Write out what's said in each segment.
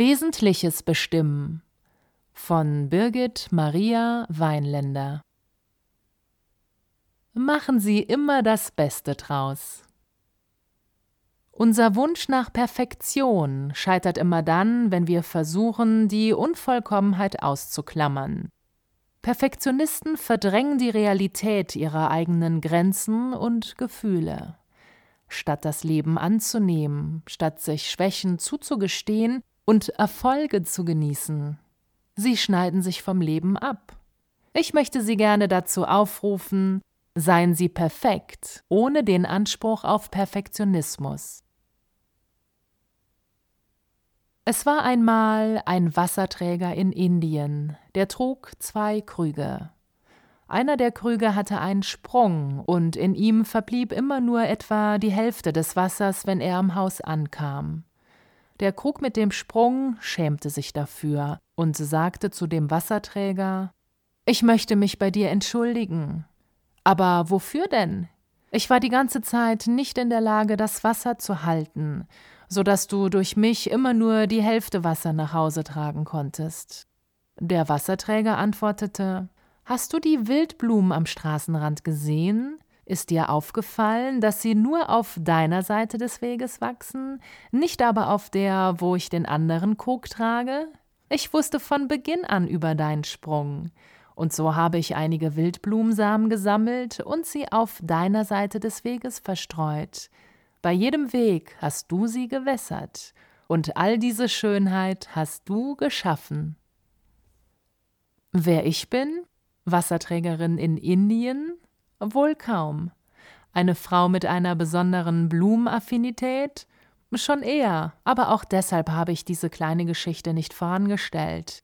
Wesentliches bestimmen von Birgit Maria Weinländer Machen Sie immer das Beste draus. Unser Wunsch nach Perfektion scheitert immer dann, wenn wir versuchen, die Unvollkommenheit auszuklammern. Perfektionisten verdrängen die Realität ihrer eigenen Grenzen und Gefühle. Statt das Leben anzunehmen, statt sich Schwächen zuzugestehen und Erfolge zu genießen, sie schneiden sich vom Leben ab. Ich möchte Sie gerne dazu aufrufen, seien Sie perfekt, ohne den Anspruch auf Perfektionismus. Es war einmal ein Wasserträger in Indien, der trug zwei Krüge. Einer der Krüge hatte einen Sprung, und in ihm verblieb immer nur etwa die Hälfte des Wassers, wenn er am Haus ankam. Der Krug mit dem Sprung schämte sich dafür und sagte zu dem Wasserträger Ich möchte mich bei dir entschuldigen. Aber wofür denn? Ich war die ganze Zeit nicht in der Lage, das Wasser zu halten, so dass du durch mich immer nur die Hälfte Wasser nach Hause tragen konntest. Der Wasserträger antwortete Hast du die Wildblumen am Straßenrand gesehen? Ist dir aufgefallen, dass sie nur auf deiner Seite des Weges wachsen, nicht aber auf der, wo ich den anderen Kok trage? Ich wusste von Beginn an über deinen Sprung. Und so habe ich einige Wildblumensamen gesammelt und sie auf deiner Seite des Weges verstreut. Bei jedem Weg hast du sie gewässert, und all diese Schönheit hast du geschaffen. Wer ich bin? Wasserträgerin in Indien? Wohl kaum. Eine Frau mit einer besonderen Blumenaffinität? Schon eher, aber auch deshalb habe ich diese kleine Geschichte nicht vorangestellt.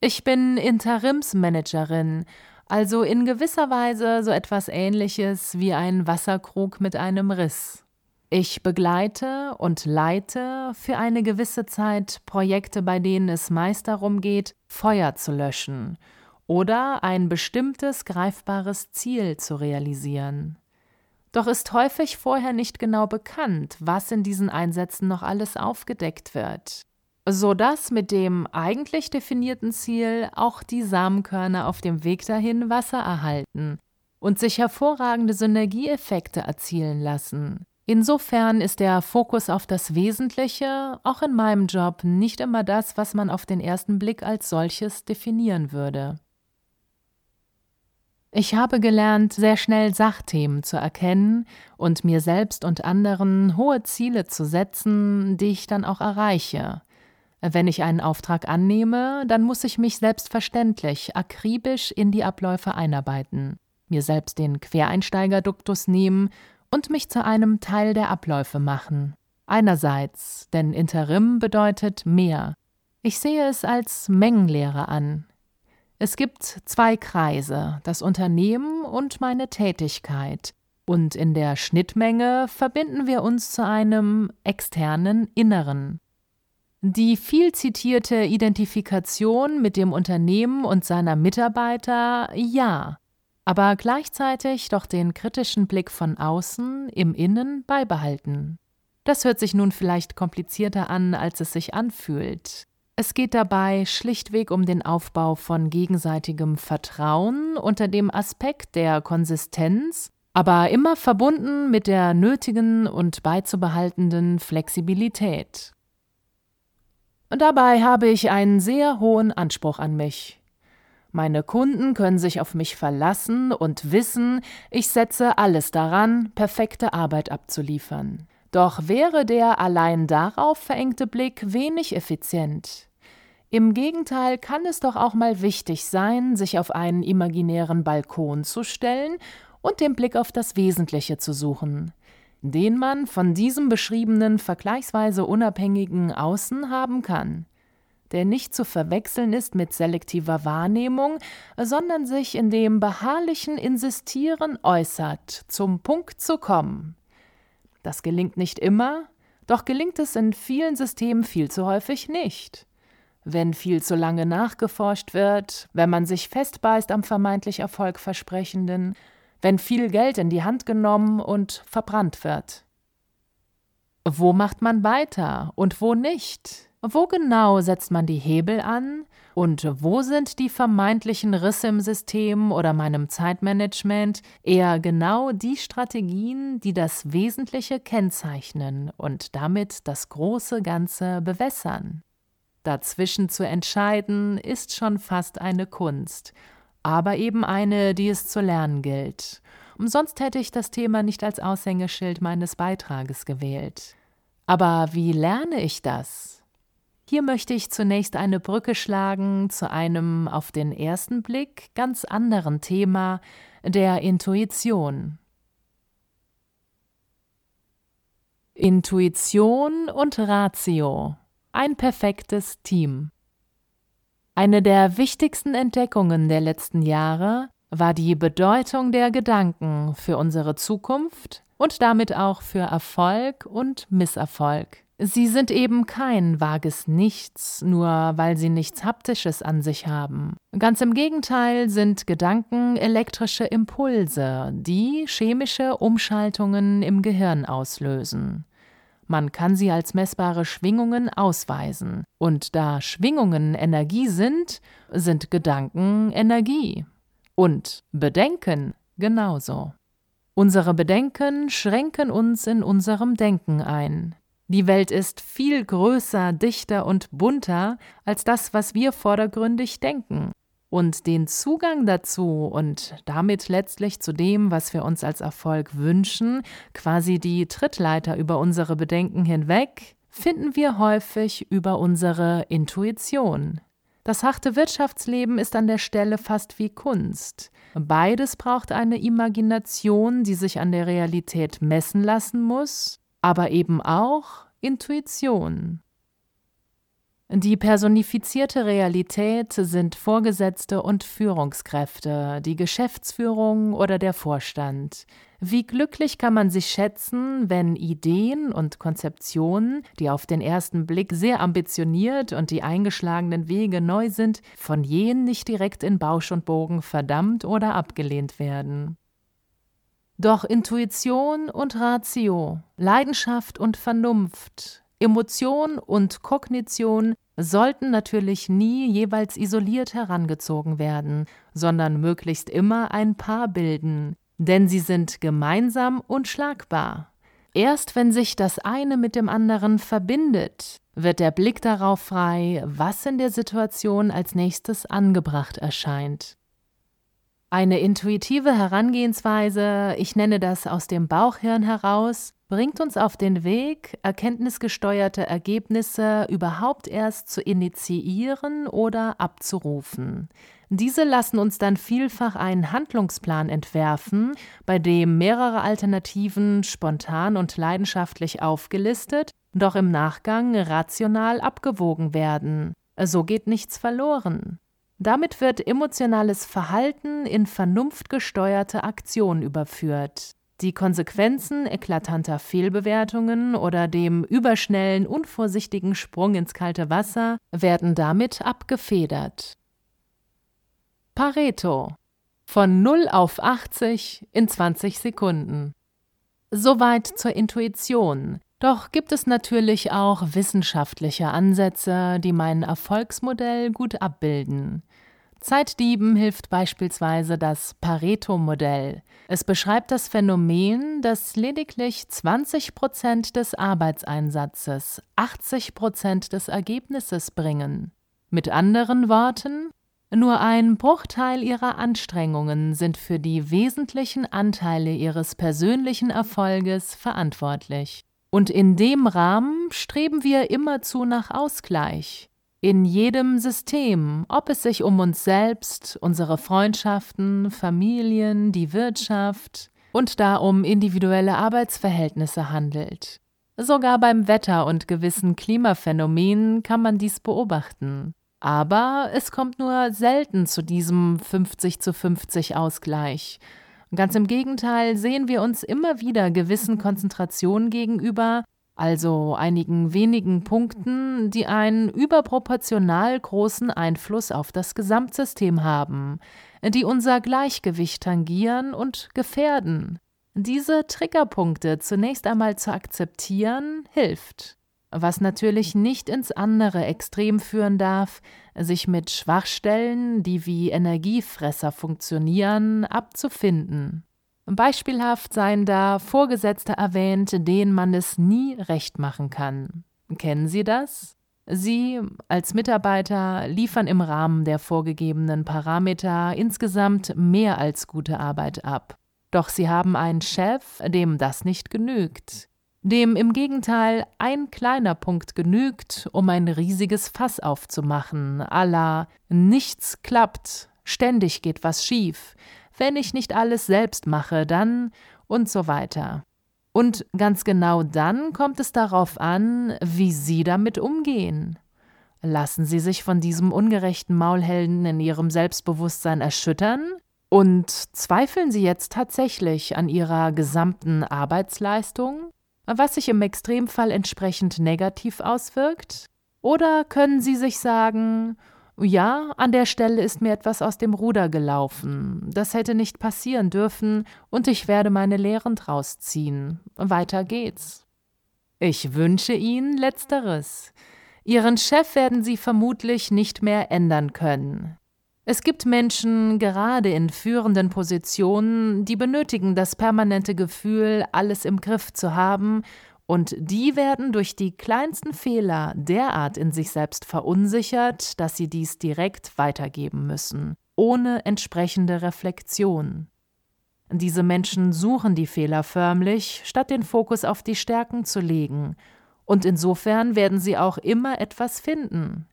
Ich bin Interimsmanagerin, also in gewisser Weise so etwas ähnliches wie ein Wasserkrug mit einem Riss. Ich begleite und leite für eine gewisse Zeit Projekte, bei denen es meist darum geht, Feuer zu löschen oder ein bestimmtes greifbares Ziel zu realisieren. Doch ist häufig vorher nicht genau bekannt, was in diesen Einsätzen noch alles aufgedeckt wird, so dass mit dem eigentlich definierten Ziel auch die Samenkörner auf dem Weg dahin Wasser erhalten und sich hervorragende Synergieeffekte erzielen lassen. Insofern ist der Fokus auf das Wesentliche auch in meinem Job nicht immer das, was man auf den ersten Blick als solches definieren würde. Ich habe gelernt, sehr schnell Sachthemen zu erkennen und mir selbst und anderen hohe Ziele zu setzen, die ich dann auch erreiche. Wenn ich einen Auftrag annehme, dann muss ich mich selbstverständlich akribisch in die Abläufe einarbeiten, mir selbst den Quereinsteigerduktus nehmen und mich zu einem Teil der Abläufe machen. Einerseits, denn Interim bedeutet mehr. Ich sehe es als Mengenlehre an, es gibt zwei Kreise, das Unternehmen und meine Tätigkeit, und in der Schnittmenge verbinden wir uns zu einem externen Inneren. Die viel zitierte Identifikation mit dem Unternehmen und seiner Mitarbeiter ja, aber gleichzeitig doch den kritischen Blick von außen im Innen beibehalten. Das hört sich nun vielleicht komplizierter an, als es sich anfühlt. Es geht dabei schlichtweg um den Aufbau von gegenseitigem Vertrauen unter dem Aspekt der Konsistenz, aber immer verbunden mit der nötigen und beizubehaltenden Flexibilität. Und dabei habe ich einen sehr hohen Anspruch an mich. Meine Kunden können sich auf mich verlassen und wissen, ich setze alles daran, perfekte Arbeit abzuliefern. Doch wäre der allein darauf verengte Blick wenig effizient. Im Gegenteil kann es doch auch mal wichtig sein, sich auf einen imaginären Balkon zu stellen und den Blick auf das Wesentliche zu suchen, den man von diesem beschriebenen vergleichsweise unabhängigen Außen haben kann. der nicht zu verwechseln ist mit selektiver Wahrnehmung, sondern sich in dem beharrlichen Insistieren äußert, zum Punkt zu kommen. Das gelingt nicht immer, doch gelingt es in vielen Systemen viel zu häufig nicht. Wenn viel zu lange nachgeforscht wird, wenn man sich festbeißt am vermeintlich Erfolgversprechenden, wenn viel Geld in die Hand genommen und verbrannt wird. Wo macht man weiter und wo nicht? Wo genau setzt man die Hebel an? Und wo sind die vermeintlichen Risse im System oder meinem Zeitmanagement eher genau die Strategien, die das Wesentliche kennzeichnen und damit das große Ganze bewässern? Dazwischen zu entscheiden, ist schon fast eine Kunst, aber eben eine, die es zu lernen gilt. Umsonst hätte ich das Thema nicht als Aushängeschild meines Beitrages gewählt. Aber wie lerne ich das? Hier möchte ich zunächst eine Brücke schlagen zu einem auf den ersten Blick ganz anderen Thema, der Intuition. Intuition und Ratio. Ein perfektes Team. Eine der wichtigsten Entdeckungen der letzten Jahre war die Bedeutung der Gedanken für unsere Zukunft und damit auch für Erfolg und Misserfolg. Sie sind eben kein vages Nichts, nur weil sie nichts Haptisches an sich haben. Ganz im Gegenteil sind Gedanken elektrische Impulse, die chemische Umschaltungen im Gehirn auslösen. Man kann sie als messbare Schwingungen ausweisen. Und da Schwingungen Energie sind, sind Gedanken Energie. Und Bedenken genauso. Unsere Bedenken schränken uns in unserem Denken ein. Die Welt ist viel größer, dichter und bunter als das, was wir vordergründig denken. Und den Zugang dazu und damit letztlich zu dem, was wir uns als Erfolg wünschen, quasi die Trittleiter über unsere Bedenken hinweg, finden wir häufig über unsere Intuition. Das harte Wirtschaftsleben ist an der Stelle fast wie Kunst. Beides braucht eine Imagination, die sich an der Realität messen lassen muss, aber eben auch Intuition. Die personifizierte Realität sind Vorgesetzte und Führungskräfte, die Geschäftsführung oder der Vorstand. Wie glücklich kann man sich schätzen, wenn Ideen und Konzeptionen, die auf den ersten Blick sehr ambitioniert und die eingeschlagenen Wege neu sind, von jenen nicht direkt in Bausch und Bogen verdammt oder abgelehnt werden. Doch Intuition und Ratio, Leidenschaft und Vernunft, Emotion und Kognition sollten natürlich nie jeweils isoliert herangezogen werden, sondern möglichst immer ein Paar bilden, denn sie sind gemeinsam unschlagbar. Erst wenn sich das eine mit dem anderen verbindet, wird der Blick darauf frei, was in der Situation als nächstes angebracht erscheint. Eine intuitive Herangehensweise, ich nenne das aus dem Bauchhirn heraus, bringt uns auf den Weg, erkenntnisgesteuerte Ergebnisse überhaupt erst zu initiieren oder abzurufen. Diese lassen uns dann vielfach einen Handlungsplan entwerfen, bei dem mehrere Alternativen spontan und leidenschaftlich aufgelistet, doch im Nachgang rational abgewogen werden. So geht nichts verloren. Damit wird emotionales Verhalten in vernunftgesteuerte Aktion überführt. Die Konsequenzen eklatanter Fehlbewertungen oder dem überschnellen, unvorsichtigen Sprung ins kalte Wasser werden damit abgefedert. Pareto von 0 auf 80 in 20 Sekunden. Soweit zur Intuition, doch gibt es natürlich auch wissenschaftliche Ansätze, die mein Erfolgsmodell gut abbilden. Zeitdieben hilft beispielsweise das Pareto-Modell. Es beschreibt das Phänomen, dass lediglich 20 Prozent des Arbeitseinsatzes 80 Prozent des Ergebnisses bringen. Mit anderen Worten, nur ein Bruchteil ihrer Anstrengungen sind für die wesentlichen Anteile ihres persönlichen Erfolges verantwortlich. Und in dem Rahmen streben wir immerzu nach Ausgleich. In jedem System, ob es sich um uns selbst, unsere Freundschaften, Familien, die Wirtschaft und da um individuelle Arbeitsverhältnisse handelt. Sogar beim Wetter und gewissen Klimaphänomenen kann man dies beobachten. Aber es kommt nur selten zu diesem 50 zu 50 Ausgleich. Ganz im Gegenteil sehen wir uns immer wieder gewissen Konzentrationen gegenüber, also einigen wenigen Punkten, die einen überproportional großen Einfluss auf das Gesamtsystem haben, die unser Gleichgewicht tangieren und gefährden. Diese Triggerpunkte zunächst einmal zu akzeptieren, hilft was natürlich nicht ins andere Extrem führen darf, sich mit Schwachstellen, die wie Energiefresser funktionieren, abzufinden. Beispielhaft seien da Vorgesetzte erwähnt, denen man es nie recht machen kann. Kennen Sie das? Sie als Mitarbeiter liefern im Rahmen der vorgegebenen Parameter insgesamt mehr als gute Arbeit ab. Doch Sie haben einen Chef, dem das nicht genügt dem im Gegenteil ein kleiner Punkt genügt, um ein riesiges Fass aufzumachen, à la nichts klappt, ständig geht was schief, wenn ich nicht alles selbst mache, dann und so weiter. Und ganz genau dann kommt es darauf an, wie Sie damit umgehen. Lassen Sie sich von diesem ungerechten Maulhelden in Ihrem Selbstbewusstsein erschüttern? Und zweifeln Sie jetzt tatsächlich an Ihrer gesamten Arbeitsleistung? was sich im Extremfall entsprechend negativ auswirkt? Oder können Sie sich sagen, ja, an der Stelle ist mir etwas aus dem Ruder gelaufen, das hätte nicht passieren dürfen und ich werde meine Lehren draus ziehen. Weiter geht's. Ich wünsche Ihnen letzteres. Ihren Chef werden Sie vermutlich nicht mehr ändern können. Es gibt Menschen, gerade in führenden Positionen, die benötigen das permanente Gefühl, alles im Griff zu haben, und die werden durch die kleinsten Fehler derart in sich selbst verunsichert, dass sie dies direkt weitergeben müssen, ohne entsprechende Reflexion. Diese Menschen suchen die Fehler förmlich, statt den Fokus auf die Stärken zu legen, und insofern werden sie auch immer etwas finden,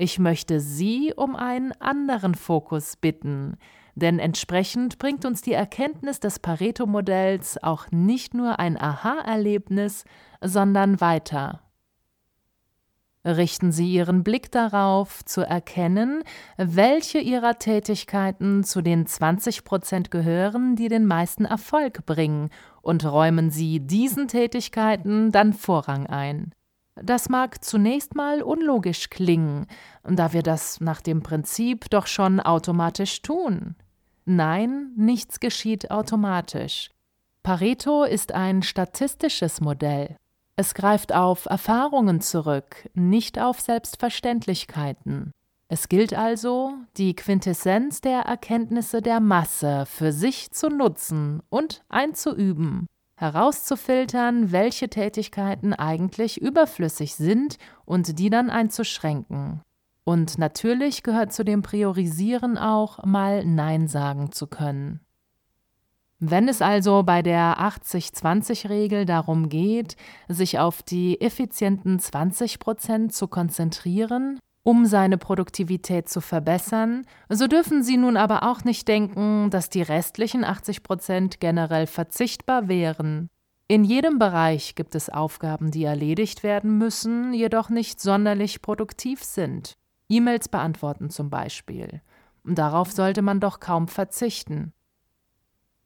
ich möchte Sie um einen anderen Fokus bitten, denn entsprechend bringt uns die Erkenntnis des Pareto-Modells auch nicht nur ein Aha-Erlebnis, sondern weiter. Richten Sie Ihren Blick darauf, zu erkennen, welche Ihrer Tätigkeiten zu den 20 Prozent gehören, die den meisten Erfolg bringen, und räumen Sie diesen Tätigkeiten dann Vorrang ein. Das mag zunächst mal unlogisch klingen, da wir das nach dem Prinzip doch schon automatisch tun. Nein, nichts geschieht automatisch. Pareto ist ein statistisches Modell. Es greift auf Erfahrungen zurück, nicht auf Selbstverständlichkeiten. Es gilt also, die Quintessenz der Erkenntnisse der Masse für sich zu nutzen und einzuüben herauszufiltern, welche Tätigkeiten eigentlich überflüssig sind und die dann einzuschränken. Und natürlich gehört zu dem Priorisieren auch, mal Nein sagen zu können. Wenn es also bei der 80-20-Regel darum geht, sich auf die effizienten 20 Prozent zu konzentrieren, um seine Produktivität zu verbessern, so dürfen Sie nun aber auch nicht denken, dass die restlichen 80 Prozent generell verzichtbar wären. In jedem Bereich gibt es Aufgaben, die erledigt werden müssen, jedoch nicht sonderlich produktiv sind. E-Mails beantworten zum Beispiel. Darauf sollte man doch kaum verzichten.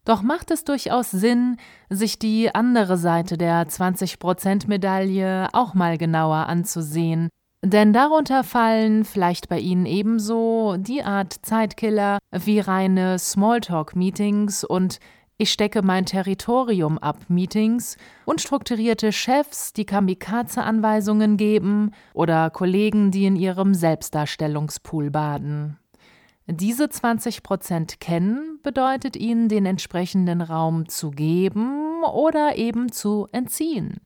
Doch macht es durchaus Sinn, sich die andere Seite der 20%-Medaille auch mal genauer anzusehen, denn darunter fallen vielleicht bei Ihnen ebenso die Art Zeitkiller wie reine Smalltalk-Meetings und ich stecke mein Territorium ab Meetings und strukturierte Chefs, die Kamikaze-Anweisungen geben oder Kollegen, die in ihrem Selbstdarstellungspool baden. Diese 20 Prozent kennen bedeutet ihnen, den entsprechenden Raum zu geben oder eben zu entziehen.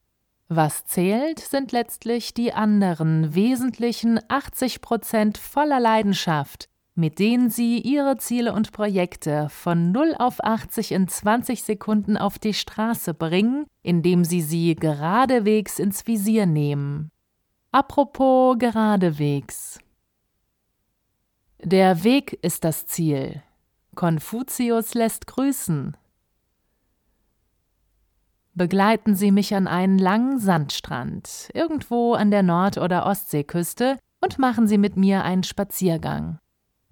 Was zählt, sind letztlich die anderen wesentlichen 80 Prozent voller Leidenschaft, mit denen Sie Ihre Ziele und Projekte von 0 auf 80 in 20 Sekunden auf die Straße bringen, indem Sie sie geradewegs ins Visier nehmen. Apropos geradewegs. Der Weg ist das Ziel. Konfuzius lässt grüßen. begleiten Sie mich an einen langen Sandstrand, irgendwo an der Nord- oder Ostseeküste, und machen Sie mit mir einen Spaziergang.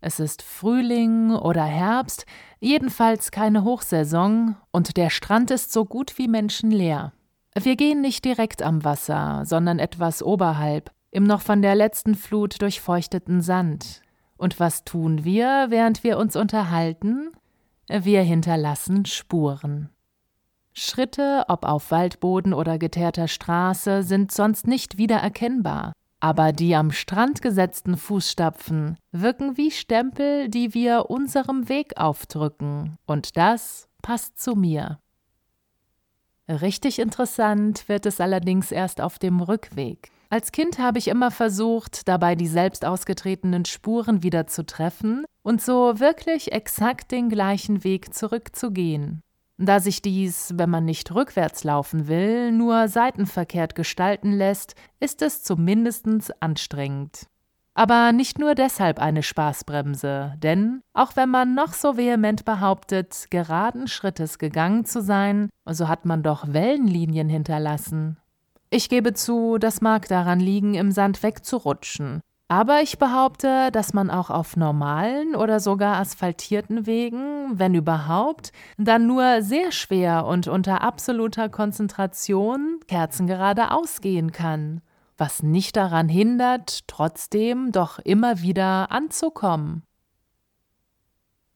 Es ist Frühling oder Herbst, jedenfalls keine Hochsaison, und der Strand ist so gut wie menschenleer. Wir gehen nicht direkt am Wasser, sondern etwas oberhalb, im noch von der letzten Flut durchfeuchteten Sand. Und was tun wir, während wir uns unterhalten? Wir hinterlassen Spuren. Schritte, ob auf Waldboden oder geteerter Straße, sind sonst nicht wiedererkennbar, aber die am Strand gesetzten Fußstapfen wirken wie Stempel, die wir unserem Weg aufdrücken, und das passt zu mir. Richtig interessant wird es allerdings erst auf dem Rückweg. Als Kind habe ich immer versucht, dabei die selbst ausgetretenen Spuren wieder zu treffen und so wirklich exakt den gleichen Weg zurückzugehen. Da sich dies, wenn man nicht rückwärts laufen will, nur seitenverkehrt gestalten lässt, ist es zumindest anstrengend. Aber nicht nur deshalb eine Spaßbremse, denn auch wenn man noch so vehement behauptet, geraden Schrittes gegangen zu sein, so hat man doch Wellenlinien hinterlassen. Ich gebe zu, das mag daran liegen, im Sand wegzurutschen. Aber ich behaupte, dass man auch auf normalen oder sogar asphaltierten Wegen, wenn überhaupt, dann nur sehr schwer und unter absoluter Konzentration kerzengerade ausgehen kann, was nicht daran hindert, trotzdem doch immer wieder anzukommen.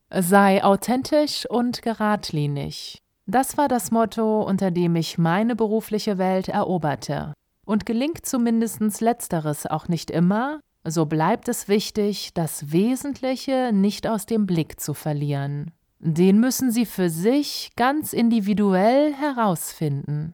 Sei authentisch und geradlinig. Das war das Motto, unter dem ich meine berufliche Welt eroberte. Und gelingt zumindest letzteres auch nicht immer, so bleibt es wichtig, das Wesentliche nicht aus dem Blick zu verlieren. Den müssen Sie für sich ganz individuell herausfinden.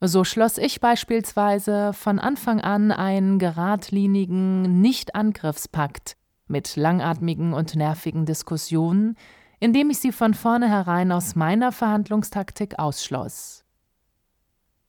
So schloss ich beispielsweise von Anfang an einen geradlinigen Nicht-Angriffspakt mit langatmigen und nervigen Diskussionen, indem ich sie von vornherein aus meiner Verhandlungstaktik ausschloss.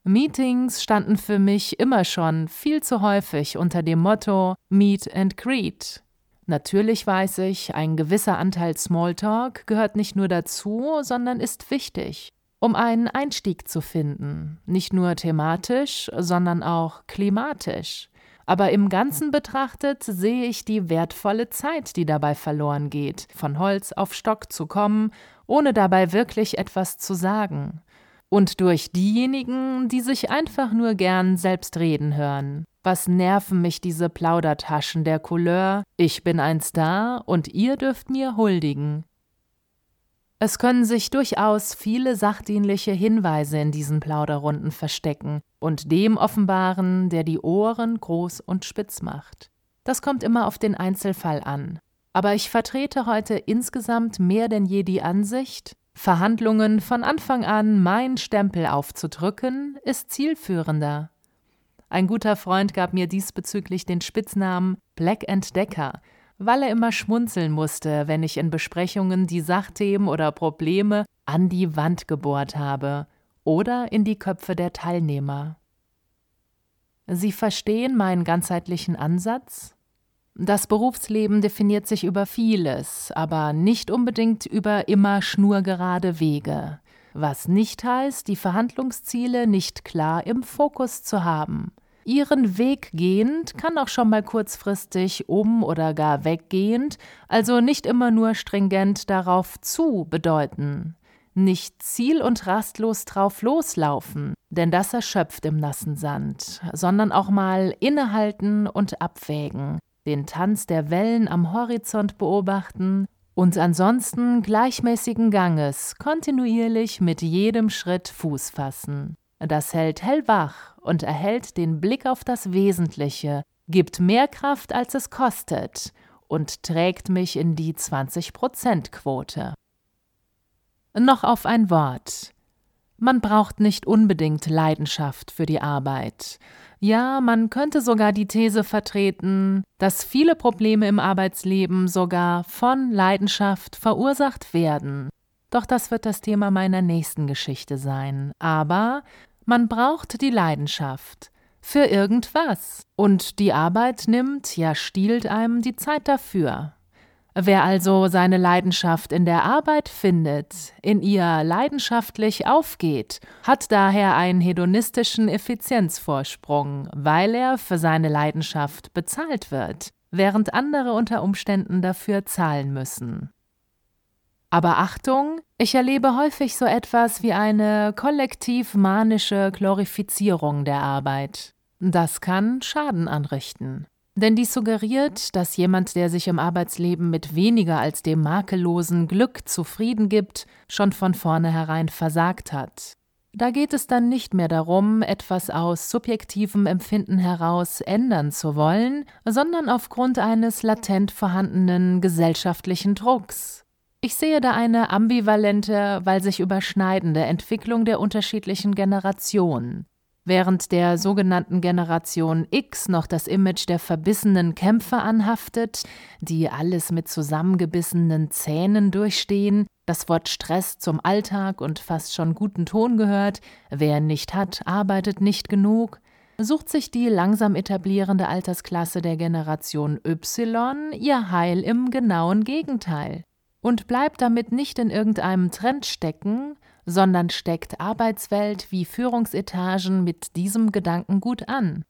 Meetings standen für mich immer schon viel zu häufig unter dem Motto Meet and Greet. Natürlich weiß ich, ein gewisser Anteil Smalltalk gehört nicht nur dazu, sondern ist wichtig, um einen Einstieg zu finden, nicht nur thematisch, sondern auch klimatisch. Aber im Ganzen betrachtet sehe ich die wertvolle Zeit, die dabei verloren geht, von Holz auf Stock zu kommen, ohne dabei wirklich etwas zu sagen. Und durch diejenigen, die sich einfach nur gern selbst reden hören. Was nerven mich diese Plaudertaschen der Couleur, ich bin ein Star und ihr dürft mir huldigen. Es können sich durchaus viele sachdienliche Hinweise in diesen Plauderrunden verstecken und dem offenbaren, der die Ohren groß und spitz macht. Das kommt immer auf den Einzelfall an. Aber ich vertrete heute insgesamt mehr denn je die Ansicht, Verhandlungen von Anfang an meinen Stempel aufzudrücken, ist zielführender. Ein guter Freund gab mir diesbezüglich den Spitznamen Black and Decker, weil er immer schmunzeln musste, wenn ich in Besprechungen die Sachthemen oder Probleme an die Wand gebohrt habe oder in die Köpfe der Teilnehmer. Sie verstehen meinen ganzheitlichen Ansatz? Das Berufsleben definiert sich über vieles, aber nicht unbedingt über immer schnurgerade Wege, was nicht heißt, die Verhandlungsziele nicht klar im Fokus zu haben. Ihren Weg gehend kann auch schon mal kurzfristig um oder gar weggehend, also nicht immer nur stringent darauf zu bedeuten. Nicht ziel- und rastlos drauf loslaufen, denn das erschöpft im nassen Sand, sondern auch mal innehalten und abwägen, den Tanz der Wellen am Horizont beobachten und ansonsten gleichmäßigen Ganges kontinuierlich mit jedem Schritt Fuß fassen. Das hält hellwach und erhält den Blick auf das Wesentliche, gibt mehr Kraft, als es kostet und trägt mich in die 20-Prozent-Quote. Noch auf ein Wort. Man braucht nicht unbedingt Leidenschaft für die Arbeit. Ja, man könnte sogar die These vertreten, dass viele Probleme im Arbeitsleben sogar von Leidenschaft verursacht werden. Doch das wird das Thema meiner nächsten Geschichte sein. Aber man braucht die Leidenschaft für irgendwas. Und die Arbeit nimmt, ja stiehlt einem die Zeit dafür. Wer also seine Leidenschaft in der Arbeit findet, in ihr leidenschaftlich aufgeht, hat daher einen hedonistischen Effizienzvorsprung, weil er für seine Leidenschaft bezahlt wird, während andere unter Umständen dafür zahlen müssen. Aber Achtung, ich erlebe häufig so etwas wie eine kollektiv manische Glorifizierung der Arbeit. Das kann Schaden anrichten. Denn dies suggeriert, dass jemand, der sich im Arbeitsleben mit weniger als dem makellosen Glück zufrieden gibt, schon von vornherein versagt hat. Da geht es dann nicht mehr darum, etwas aus subjektivem Empfinden heraus ändern zu wollen, sondern aufgrund eines latent vorhandenen gesellschaftlichen Drucks. Ich sehe da eine ambivalente, weil sich überschneidende Entwicklung der unterschiedlichen Generationen. Während der sogenannten Generation X noch das Image der verbissenen Kämpfer anhaftet, die alles mit zusammengebissenen Zähnen durchstehen, das Wort Stress zum Alltag und fast schon guten Ton gehört, wer nicht hat, arbeitet nicht genug, sucht sich die langsam etablierende Altersklasse der Generation Y ihr Heil im genauen Gegenteil und bleibt damit nicht in irgendeinem Trend stecken, sondern steckt Arbeitswelt wie Führungsetagen mit diesem Gedanken gut an.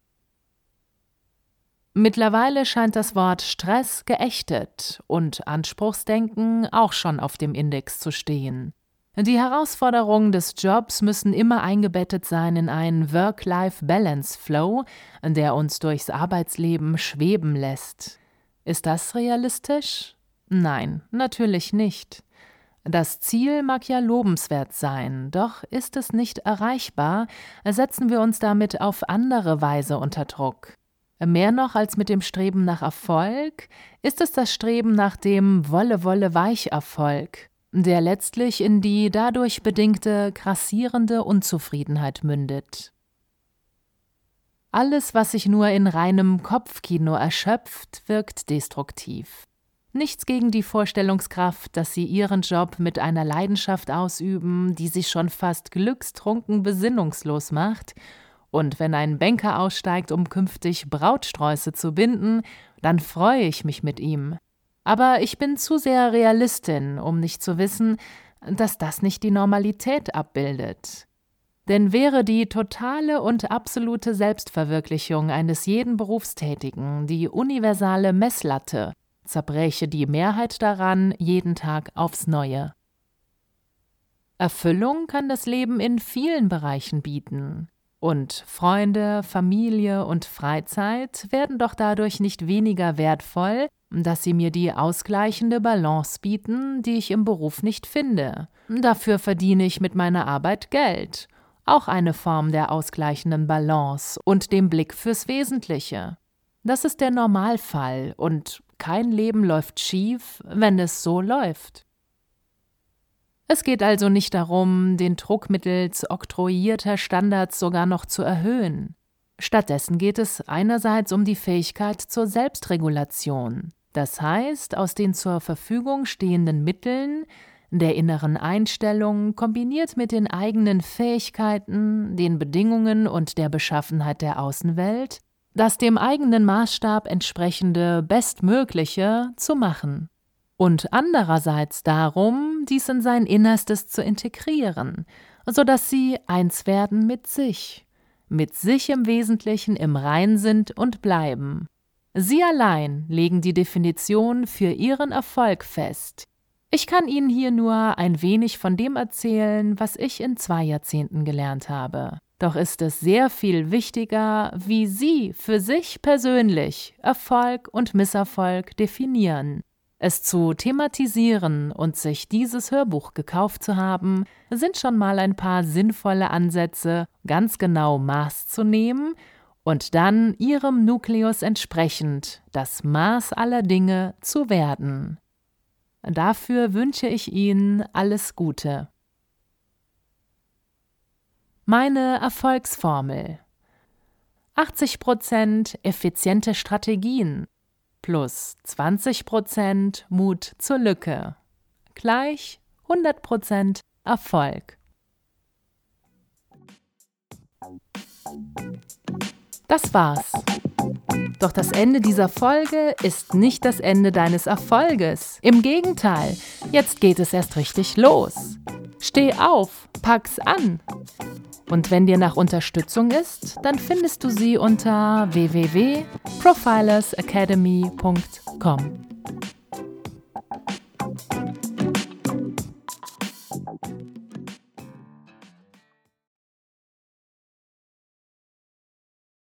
Mittlerweile scheint das Wort Stress geächtet und Anspruchsdenken auch schon auf dem Index zu stehen. Die Herausforderungen des Jobs müssen immer eingebettet sein in einen Work-Life-Balance-Flow, der uns durchs Arbeitsleben schweben lässt. Ist das realistisch? Nein, natürlich nicht. Das Ziel mag ja lobenswert sein, doch ist es nicht erreichbar, setzen wir uns damit auf andere Weise unter Druck. Mehr noch als mit dem Streben nach Erfolg ist es das Streben nach dem Wolle-Wolle-Weich-Erfolg, der letztlich in die dadurch bedingte grassierende Unzufriedenheit mündet. Alles, was sich nur in reinem Kopfkino erschöpft, wirkt destruktiv. Nichts gegen die Vorstellungskraft, dass sie ihren Job mit einer Leidenschaft ausüben, die sie schon fast glückstrunken besinnungslos macht. Und wenn ein Banker aussteigt, um künftig Brautsträuße zu binden, dann freue ich mich mit ihm. Aber ich bin zu sehr Realistin, um nicht zu wissen, dass das nicht die Normalität abbildet. Denn wäre die totale und absolute Selbstverwirklichung eines jeden Berufstätigen die universale Messlatte, zerbräche die Mehrheit daran jeden Tag aufs Neue. Erfüllung kann das Leben in vielen Bereichen bieten. Und Freunde, Familie und Freizeit werden doch dadurch nicht weniger wertvoll, dass sie mir die ausgleichende Balance bieten, die ich im Beruf nicht finde. Dafür verdiene ich mit meiner Arbeit Geld. Auch eine Form der ausgleichenden Balance und dem Blick fürs Wesentliche. Das ist der Normalfall und kein Leben läuft schief, wenn es so läuft. Es geht also nicht darum, den Druck mittels oktroyierter Standards sogar noch zu erhöhen. Stattdessen geht es einerseits um die Fähigkeit zur Selbstregulation, das heißt, aus den zur Verfügung stehenden Mitteln, der inneren Einstellung kombiniert mit den eigenen Fähigkeiten, den Bedingungen und der Beschaffenheit der Außenwelt das dem eigenen Maßstab entsprechende Bestmögliche zu machen und andererseits darum, dies in sein Innerstes zu integrieren, so dass sie eins werden mit sich, mit sich im Wesentlichen im Rein sind und bleiben. Sie allein legen die Definition für ihren Erfolg fest. Ich kann Ihnen hier nur ein wenig von dem erzählen, was ich in zwei Jahrzehnten gelernt habe. Doch ist es sehr viel wichtiger, wie Sie für sich persönlich Erfolg und Misserfolg definieren. Es zu thematisieren und sich dieses Hörbuch gekauft zu haben, sind schon mal ein paar sinnvolle Ansätze, ganz genau Maß zu nehmen und dann ihrem Nukleus entsprechend das Maß aller Dinge zu werden. Dafür wünsche ich Ihnen alles Gute. Meine Erfolgsformel 80% effiziente Strategien plus 20% Mut zur Lücke gleich 100% Erfolg. Das war's. Doch das Ende dieser Folge ist nicht das Ende deines Erfolges. Im Gegenteil, jetzt geht es erst richtig los. Steh auf, pack's an. Und wenn dir nach Unterstützung ist, dann findest du sie unter www.profilersacademy.com.